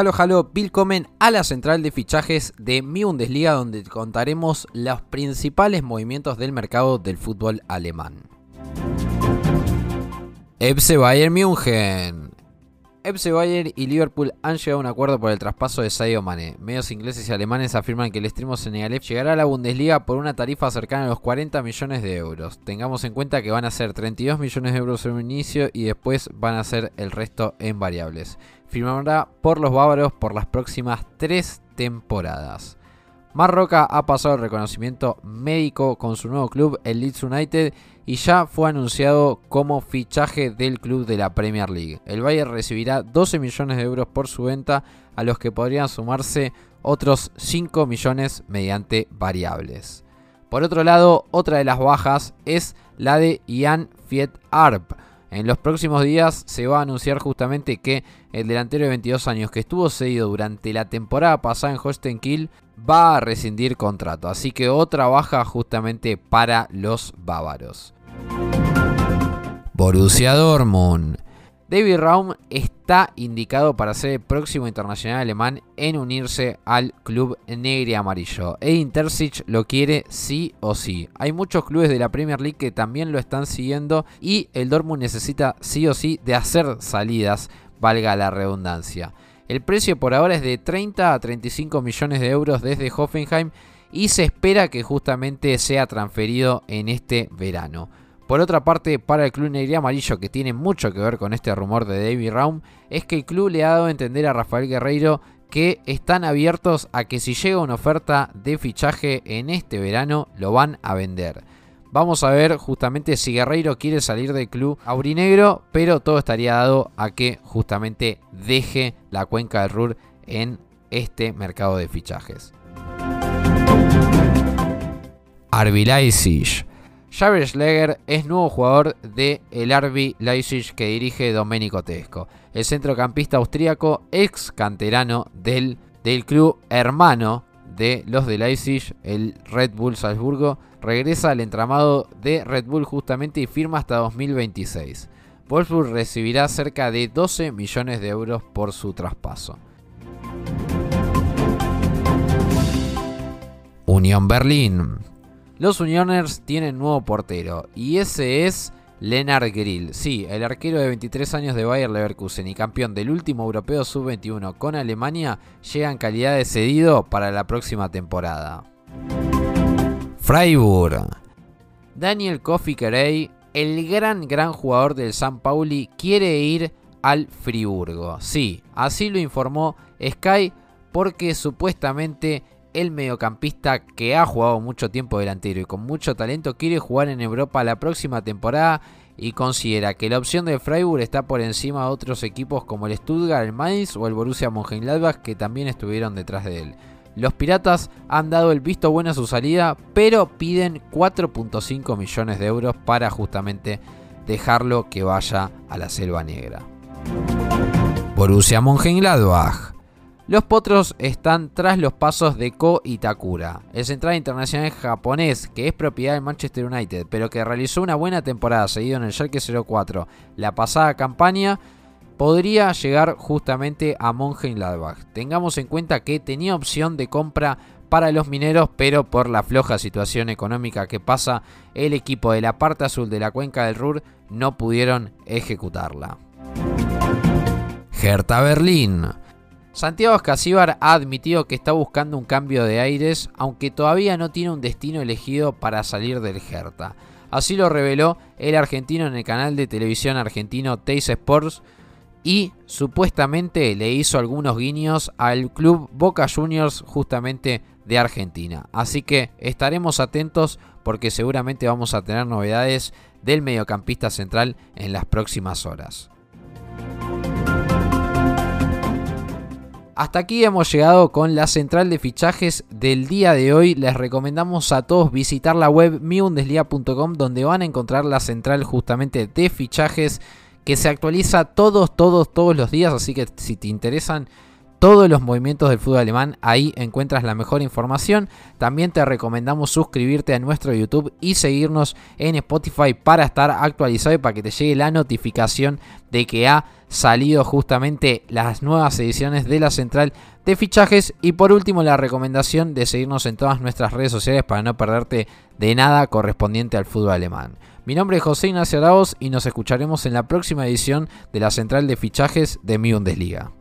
Halo Halo, willkommen a la central de fichajes de mi Bundesliga donde contaremos los principales movimientos del mercado del fútbol alemán. FC Bayern München. FC Bayern y Liverpool han llegado a un acuerdo por el traspaso de Sadio Mane. Medios ingleses y alemanes afirman que el extremo senegalés llegará a la Bundesliga por una tarifa cercana a los 40 millones de euros. Tengamos en cuenta que van a ser 32 millones de euros en un inicio y después van a ser el resto en variables. Firmará por los bávaros por las próximas tres temporadas. Marroca ha pasado el reconocimiento médico con su nuevo club, el Leeds United, y ya fue anunciado como fichaje del club de la Premier League. El Bayern recibirá 12 millones de euros por su venta, a los que podrían sumarse otros 5 millones mediante variables. Por otro lado, otra de las bajas es la de Ian Fiet Arp en los próximos días se va a anunciar justamente que el delantero de 22 años que estuvo cedido durante la temporada pasada en Holstein va a rescindir contrato. Así que otra baja justamente para los bávaros. Borussia Dortmund. David Raum está indicado para ser el próximo internacional alemán en unirse al club negro y amarillo. E Intercic lo quiere sí o sí. Hay muchos clubes de la Premier League que también lo están siguiendo y el Dortmund necesita sí o sí de hacer salidas, valga la redundancia. El precio por ahora es de 30 a 35 millones de euros desde Hoffenheim y se espera que justamente sea transferido en este verano. Por otra parte, para el club negro amarillo, que tiene mucho que ver con este rumor de David Raum, es que el club le ha dado a entender a Rafael Guerreiro que están abiertos a que si llega una oferta de fichaje en este verano, lo van a vender. Vamos a ver justamente si Guerreiro quiere salir del club aurinegro, pero todo estaría dado a que justamente deje la cuenca del Ruhr en este mercado de fichajes. Arbilaisic Javier Schleger es nuevo jugador de RB Leipzig que dirige Domenico Tesco. El centrocampista austríaco, ex canterano del, del club hermano de los de Leipzig, el Red Bull Salzburgo, regresa al entramado de Red Bull justamente y firma hasta 2026. Wolfsburg recibirá cerca de 12 millones de euros por su traspaso. Unión Berlín. Los Unioners tienen nuevo portero y ese es Lennart Grill. Sí, el arquero de 23 años de Bayer Leverkusen y campeón del último europeo sub-21 con Alemania llega en calidad de cedido para la próxima temporada. Freiburg. Daniel Kofi Carey, el gran gran jugador del San Pauli, quiere ir al Friburgo. Sí, así lo informó Sky porque supuestamente el mediocampista que ha jugado mucho tiempo delantero y con mucho talento quiere jugar en Europa la próxima temporada y considera que la opción de Freiburg está por encima de otros equipos como el Stuttgart, el Mainz o el Borussia Mönchengladbach que también estuvieron detrás de él. Los Piratas han dado el visto bueno a su salida, pero piden 4.5 millones de euros para justamente dejarlo que vaya a la Selva Negra. Borussia Mönchengladbach los potros están tras los pasos de Ko Itakura, el central internacional japonés que es propiedad del Manchester United, pero que realizó una buena temporada seguido en el Schalke 04 la pasada campaña, podría llegar justamente a Mönchengladbach. Tengamos en cuenta que tenía opción de compra para los mineros, pero por la floja situación económica que pasa el equipo de la parte azul de la cuenca del Ruhr no pudieron ejecutarla. Hertha Berlín Santiago Escasíbar ha admitido que está buscando un cambio de aires, aunque todavía no tiene un destino elegido para salir del Hertha. Así lo reveló el argentino en el canal de televisión argentino Teis Sports y supuestamente le hizo algunos guiños al club Boca Juniors justamente de Argentina. Así que estaremos atentos porque seguramente vamos a tener novedades del mediocampista central en las próximas horas. Hasta aquí hemos llegado con la central de fichajes del día de hoy. Les recomendamos a todos visitar la web miundeslia.com donde van a encontrar la central justamente de fichajes que se actualiza todos, todos, todos los días. Así que si te interesan todos los movimientos del fútbol alemán. Ahí encuentras la mejor información. También te recomendamos suscribirte a nuestro YouTube y seguirnos en Spotify para estar actualizado y para que te llegue la notificación de que ha salido justamente las nuevas ediciones de la central de fichajes. Y por último, la recomendación de seguirnos en todas nuestras redes sociales para no perderte de nada correspondiente al fútbol alemán. Mi nombre es José Ignacio Arauz y nos escucharemos en la próxima edición de la central de fichajes de mi Bundesliga.